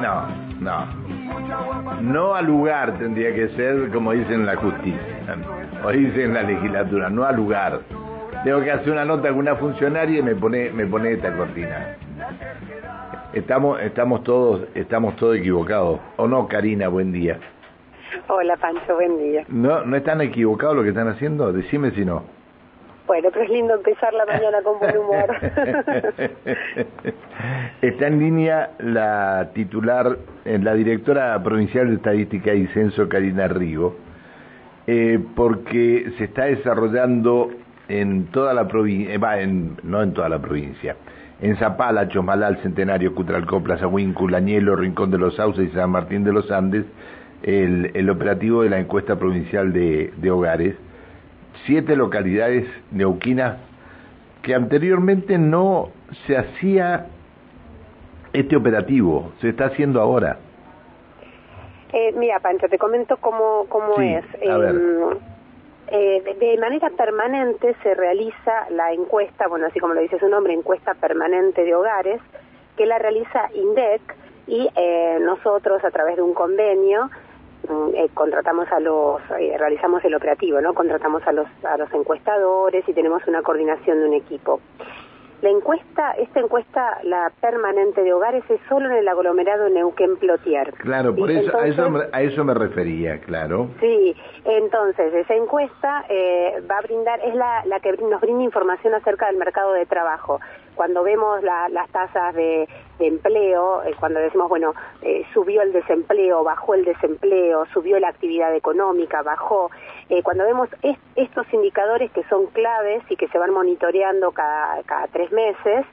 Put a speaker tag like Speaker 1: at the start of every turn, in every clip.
Speaker 1: No, no. No al lugar tendría que ser como dicen en la justicia, o dicen en la legislatura, no al lugar. Tengo que hacer una nota con una funcionaria y me pone, me pone esta cortina. Estamos, estamos todos, estamos todos equivocados. ¿O no, Karina? Buen día.
Speaker 2: Hola, Pancho, buen día.
Speaker 1: ¿No, no están equivocados lo que están haciendo? Decime si no.
Speaker 2: Bueno, pero es lindo empezar la mañana con buen humor.
Speaker 1: Está en línea la titular, eh, la directora provincial de Estadística y Censo, Karina Rigo, eh, porque se está desarrollando en toda la provincia, eh, no en toda la provincia, en Zapala, Chomalal, Centenario, Cutralcó, Plaza Huíncul, Añelo, Rincón de los Sauces y San Martín de los Andes, el, operativo de la encuesta provincial de hogares, siete localidades neuquinas que anteriormente no se hacía este operativo, se está haciendo ahora.
Speaker 2: Eh, mira, Pancho, te comento cómo, cómo es. Em, eh, de, manera permanente se realiza la encuesta, bueno, así como lo dice su nombre, encuesta permanente de hogares, que la realiza INDEC y eh, nosotros a través de un convenio eh, contratamos a los, eh, realizamos el operativo, ¿no? Contratamos a los, a los encuestadores y tenemos una coordinación de un equipo. La encuesta, esta encuesta, la permanente de hogares, es solo en el aglomerado Neuquén-Plotier.
Speaker 1: Claro, por eso, a, eso, a eso me refería, claro.
Speaker 2: Sí, entonces esa encuesta eh, va a brindar, es la, la que nos brinda información acerca del mercado de trabajo cuando vemos las tasas de, empleo, eh, cuando decimos, bueno, eh, subió el desempleo, bajó el desempleo, subió la actividad económica, bajó, eh, cuando vemos estos indicadores que son claves y que se van monitoreando cada, cada tres meses,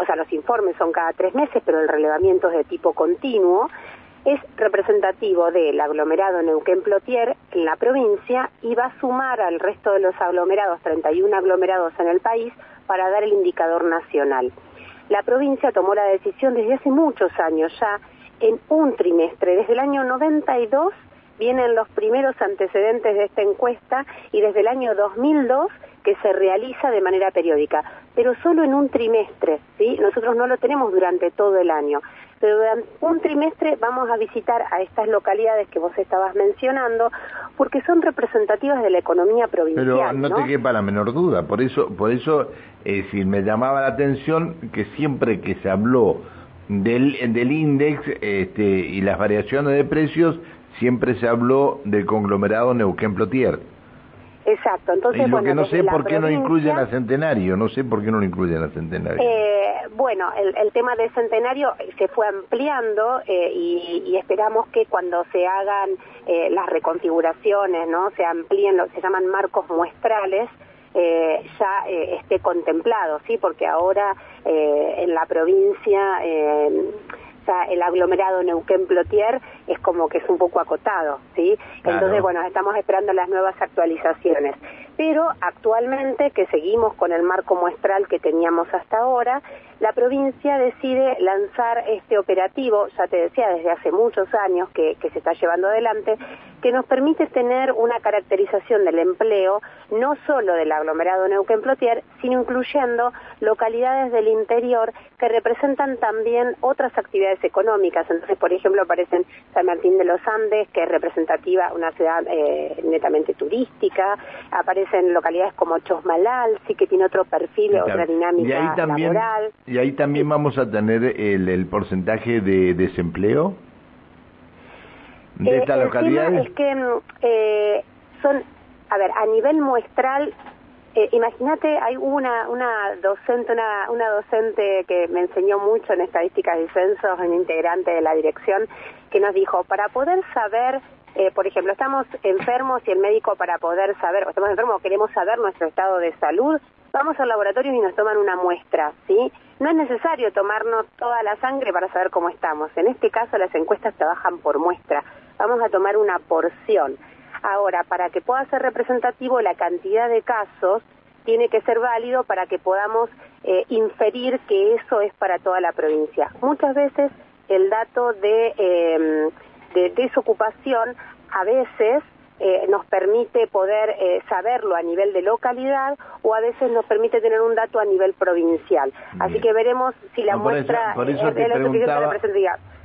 Speaker 2: o sea, los informes son cada tres meses, pero el relevamiento es de tipo continuo, es representativo del aglomerado Neuquén-Plotier en la provincia y va a sumar al resto de los aglomerados, 31 aglomerados en el país, para dar el indicador nacional. La provincia tomó la decisión desde hace muchos años ya, en un trimestre, desde el año 92 vienen los primeros antecedentes de esta encuesta y desde el año 2002 que se realiza de manera periódica, pero solo en un trimestre, ¿sí? Nosotros no lo tenemos durante todo el año durante un trimestre vamos a visitar a estas localidades que vos estabas mencionando porque son representativas de la economía provincial.
Speaker 1: Pero no, te quepa la menor duda, por eso, por eso eh, me llamaba la atención que siempre que se habló del, del índice este, y las variaciones de precios, siempre se habló del conglomerado Neuquén-Plotier.
Speaker 2: Exacto, entonces...
Speaker 1: Y lo que no sé por qué no incluyen a Centenario, no sé por qué no lo incluyen a Centenario.
Speaker 2: Eh, bueno, el, tema de Centenario se fue ampliando eh, y, esperamos que cuando se hagan eh, las reconfiguraciones, ¿no? Se amplíen, lo se llaman marcos muestrales, ya esté contemplado, ¿sí? Porque ahora en la provincia el aglomerado Neuquén-Plotier es como que es un poco acotado, ¿sí? Entonces, bueno, estamos esperando las nuevas actualizaciones. Pero actualmente, que seguimos con el marco muestral que teníamos hasta ahora, la provincia decide lanzar este operativo, ya te decía, desde hace muchos años que, se está llevando adelante, que nos permite tener una caracterización del empleo, no solo del aglomerado Neuquén-Plotier, sino incluyendo localidades del interior que representan también otras actividades económicas. Entonces, por ejemplo, aparecen San Martín de los Andes, que es representativa, una ciudad eh, netamente turística, aparecen localidades como Chosmalal, sí que tiene otro perfil, otra dinámica laboral.
Speaker 1: ¿Y ahí también vamos a tener el, porcentaje de desempleo
Speaker 2: de eh, esta localidad? Es que mm, eh, son, a ver, a nivel muestral, eh, imagínate, hay una, una docente, una, una docente que me enseñó mucho en estadísticas y censos, un integrante de la dirección, que nos dijo, para poder saber eh, por ejemplo, estamos enfermos y el médico para poder saber, o estamos enfermos o queremos saber nuestro estado de salud, vamos al laboratorio y nos toman una muestra, ¿sí? No es necesario tomarnos toda la sangre para saber cómo estamos. En este caso las encuestas trabajan por muestra. Vamos a tomar una porción. Ahora, para que pueda ser representativo, la cantidad de casos tiene que ser válido para que podamos eh, inferir que eso es para toda la provincia. Muchas veces el dato de, eh, de desocupación a veces eh, nos permite poder eh, saberlo a nivel de localidad o a veces nos permite tener un dato a nivel provincial. Así que veremos si la muestra
Speaker 1: por eso, te preguntaba,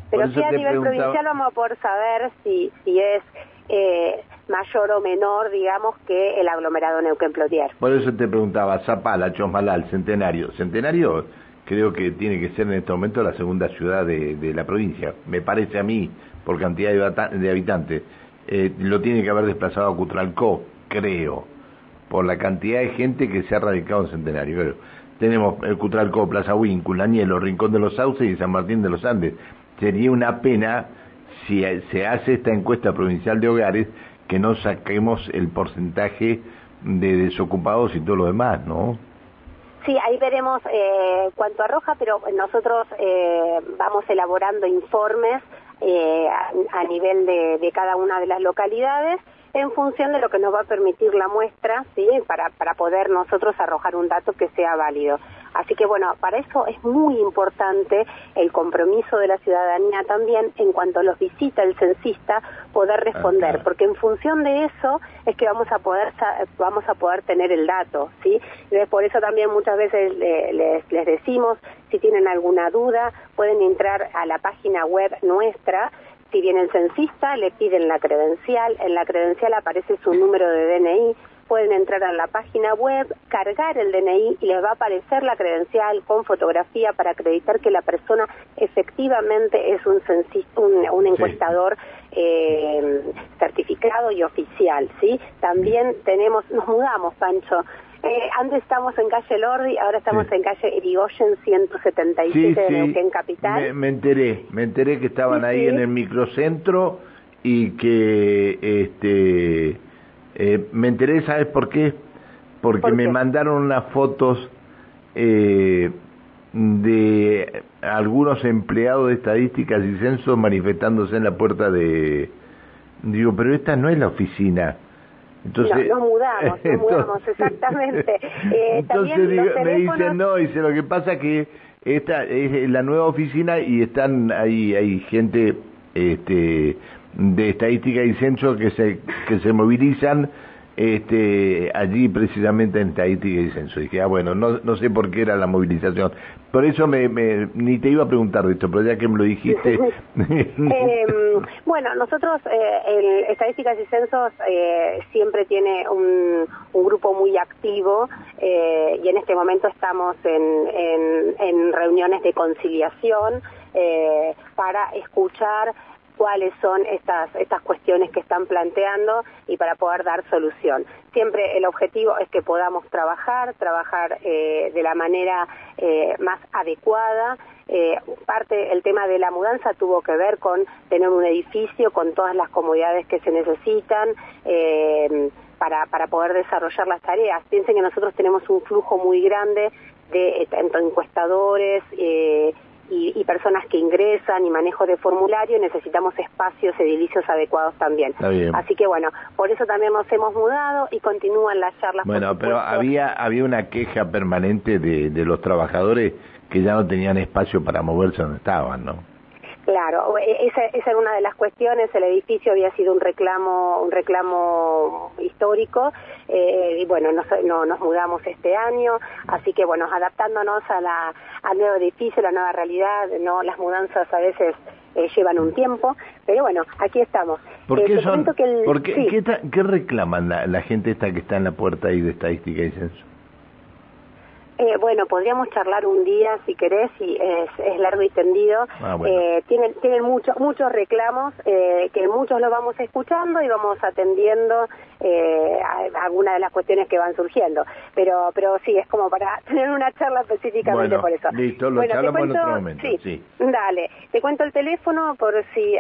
Speaker 2: Pero sí a nivel provincial vamos a poder saber si, si es eh, mayor o menor, digamos, que el aglomerado Neuquén-Plotier.
Speaker 1: Por eso te preguntaba, Zapala, Chosmalal, Centenario. Centenario creo que tiene que ser en este momento la segunda ciudad de, la provincia, me parece a mí, por cantidad de, habitantes. Eh, lo tiene que haber desplazado a Cutralcó, creo, por la cantidad de gente que se ha radicado en Centenario. Pero tenemos el Cutralcó, Plaza Huíncul, Añelo, Rincón de los Sauces y San Martín de los Andes. Sería una pena si se hace esta encuesta provincial de hogares que no saquemos el porcentaje de desocupados y todo lo demás, ¿no?
Speaker 2: Sí, ahí veremos eh, cuánto arroja, pero nosotros eh, vamos elaborando informes eh, a, nivel de, cada una de las localidades en función de lo que nos va a permitir la muestra, ¿sí? Para, para poder nosotros arrojar un dato que sea válido. Así que bueno, para eso es muy importante el compromiso de la ciudadanía también en cuanto los visita el censista poder ah, responder, porque en función de eso es que vamos a poder vamos a poder tener el dato, ¿sí? Y por eso también muchas veces les, les decimos si tienen alguna duda pueden entrar a la página web nuestra. Si viene el censista, le piden la credencial, en la credencial aparece su número de DNI, pueden entrar a la página web, cargar el DNI y les va a aparecer la credencial con fotografía para acreditar que la persona efectivamente es un, un, encuestador eh, certificado y oficial, ¿sí? También tenemos, nos mudamos, Pancho, eh, antes estamos en calle Lordi, ahora estamos en calle Irigoyen 177 de Neuquén Capital.
Speaker 1: Me, enteré, me enteré que estaban ahí en el microcentro y que este eh, me enteré, ¿sabes por qué? Porque me mandaron unas fotos eh, de algunos empleados de estadísticas y censos manifestándose en la puerta de... Digo, pero esta no es la oficina.
Speaker 2: Entonces, no, nos mudamos, nos mudamos, exactamente.
Speaker 1: Eh, entonces me dicen, no, dice, lo que pasa que esta es la nueva oficina y están ahí, hay gente este, de estadística y censo que se, que se movilizan este, allí precisamente en estadística y censo. Dije, ah, bueno, no, no sé por qué era la movilización. Por eso me, ni te iba a preguntar esto, pero ya que me lo dijiste.
Speaker 2: eh, bueno, nosotros, eh, el Estadísticas y Censos eh, siempre tiene un, un, grupo muy activo eh, y en este momento estamos en, en, en reuniones de conciliación eh, para escuchar cuáles son estas, estas cuestiones que están planteando y para poder dar solución. Siempre el objetivo es que podamos trabajar, trabajar eh, de la manera eh, más adecuada. Eh, parte, el tema de la mudanza tuvo que ver con tener un edificio con todas las comodidades que se necesitan. Para, para poder desarrollar las tareas. Piensen que nosotros tenemos un flujo muy grande de encuestadores, y, personas que ingresan y manejo de formulario, necesitamos espacios edilicios adecuados también. Así que bueno, por eso también nos hemos mudado y continúan las charlas.
Speaker 1: Bueno, pero había había una queja permanente de, de los trabajadores que ya no tenían espacio para moverse donde estaban, ¿no?
Speaker 2: Claro, e, esa, esa, era una de las cuestiones. El edificio había sido un reclamo, un reclamo histórico eh, y bueno, nos, no, nos mudamos este año, así que bueno, adaptándonos a la, al nuevo edificio, la nueva realidad. No, las mudanzas a veces eh, llevan un tiempo, pero bueno, aquí estamos.
Speaker 1: ¿Por eh, qué, son, ¿qué, reclaman la, la gente esta que está en la puerta ahí de estadística y censo?
Speaker 2: Eh, bueno, podríamos charlar un día si querés, y es, largo y tendido. Ah, eh, tienen tienen muchos muchos reclamos eh, que muchos los vamos escuchando y vamos atendiendo eh, algunas de las cuestiones que van surgiendo. Pero pero sí, es como para tener una charla específicamente por eso.
Speaker 1: Listo, lo bueno, charlamos en otro momento.
Speaker 2: Sí, dale. Te cuento el teléfono por si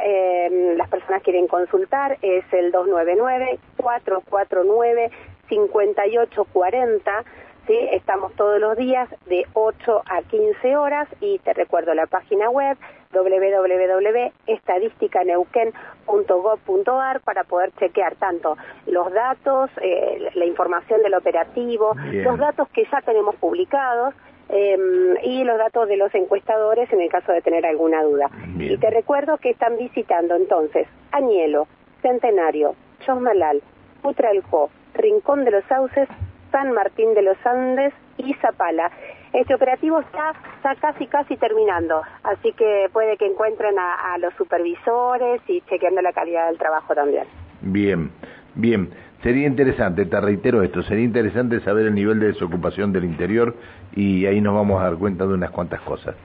Speaker 2: las personas quieren consultar. Es el 299 449 5840 ¿sí? Estamos todos los días de 8 a 15 horas y te recuerdo la página web www.estadisticaneuquen.gov.ar para poder chequear tanto los datos, eh, la información del operativo, los datos que ya tenemos publicados em, y los datos de los encuestadores en el caso de tener alguna duda. Y te recuerdo que están visitando entonces Añelo, Centenario, Chosmalal, Putralco, Rincón de los Sauces, San Martín de los Andes y Zapala. Este operativo está, está casi, casi terminando, así que puede que encuentren a, a los supervisores y chequeando la calidad del trabajo también.
Speaker 1: Bien, bien. Sería interesante, te reitero esto, sería interesante saber el nivel de desocupación del interior y ahí nos vamos a dar cuenta de unas cuantas cosas.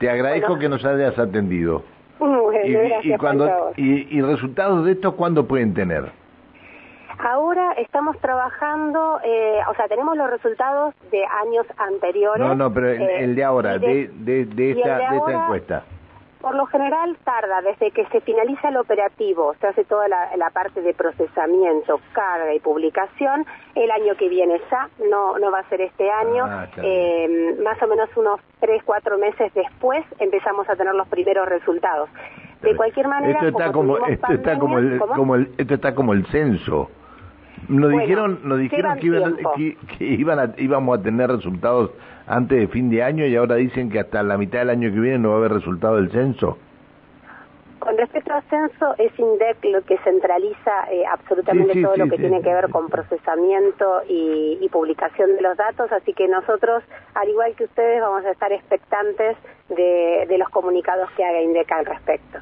Speaker 1: Te agradezco que nos hayas atendido.
Speaker 2: y,
Speaker 1: y, cuando, y, y, resultados de esto, ¿cuándo pueden tener?
Speaker 2: Ahora estamos trabajando, eh, o sea, tenemos los resultados de años anteriores.
Speaker 1: No, no, pero el, eh, el de ahora, de, de, de, esta, de, esta encuesta.
Speaker 2: Por lo general tarda desde que se finaliza el operativo, se hace toda la, la, parte de procesamiento, carga y publicación. El año que viene ya, no, no va a ser este año. Ah, eh, más o menos unos tres, cuatro meses después empezamos a tener los primeros resultados. De cualquier manera,
Speaker 1: esto está como, esto pandemia, está como el, como el, esto está como el censo. Nos bueno, dijeron, nos dijeron que, iban, que, que iban a, íbamos a tener resultados antes de fin de año y ahora dicen que hasta la mitad del año que viene no va a haber resultado del censo.
Speaker 2: Con respecto al censo, es INDEC lo que centraliza eh, absolutamente
Speaker 1: Sí, sí,
Speaker 2: todo lo
Speaker 1: sí,
Speaker 2: que
Speaker 1: sí.
Speaker 2: tiene que ver con procesamiento y, y publicación de los datos, así que nosotros, al igual que ustedes, vamos a estar expectantes de, de los comunicados que haga INDEC al respecto.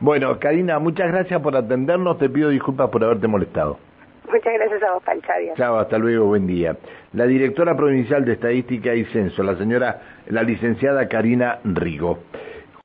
Speaker 1: Bueno, Karina, muchas gracias por atendernos. Te pido disculpas por haberte molestado.
Speaker 2: Muchas gracias a vos.
Speaker 1: Chao, hasta luego, buen día. La directora provincial de Estadística y Censo, la señora, la licenciada Karina Rigo.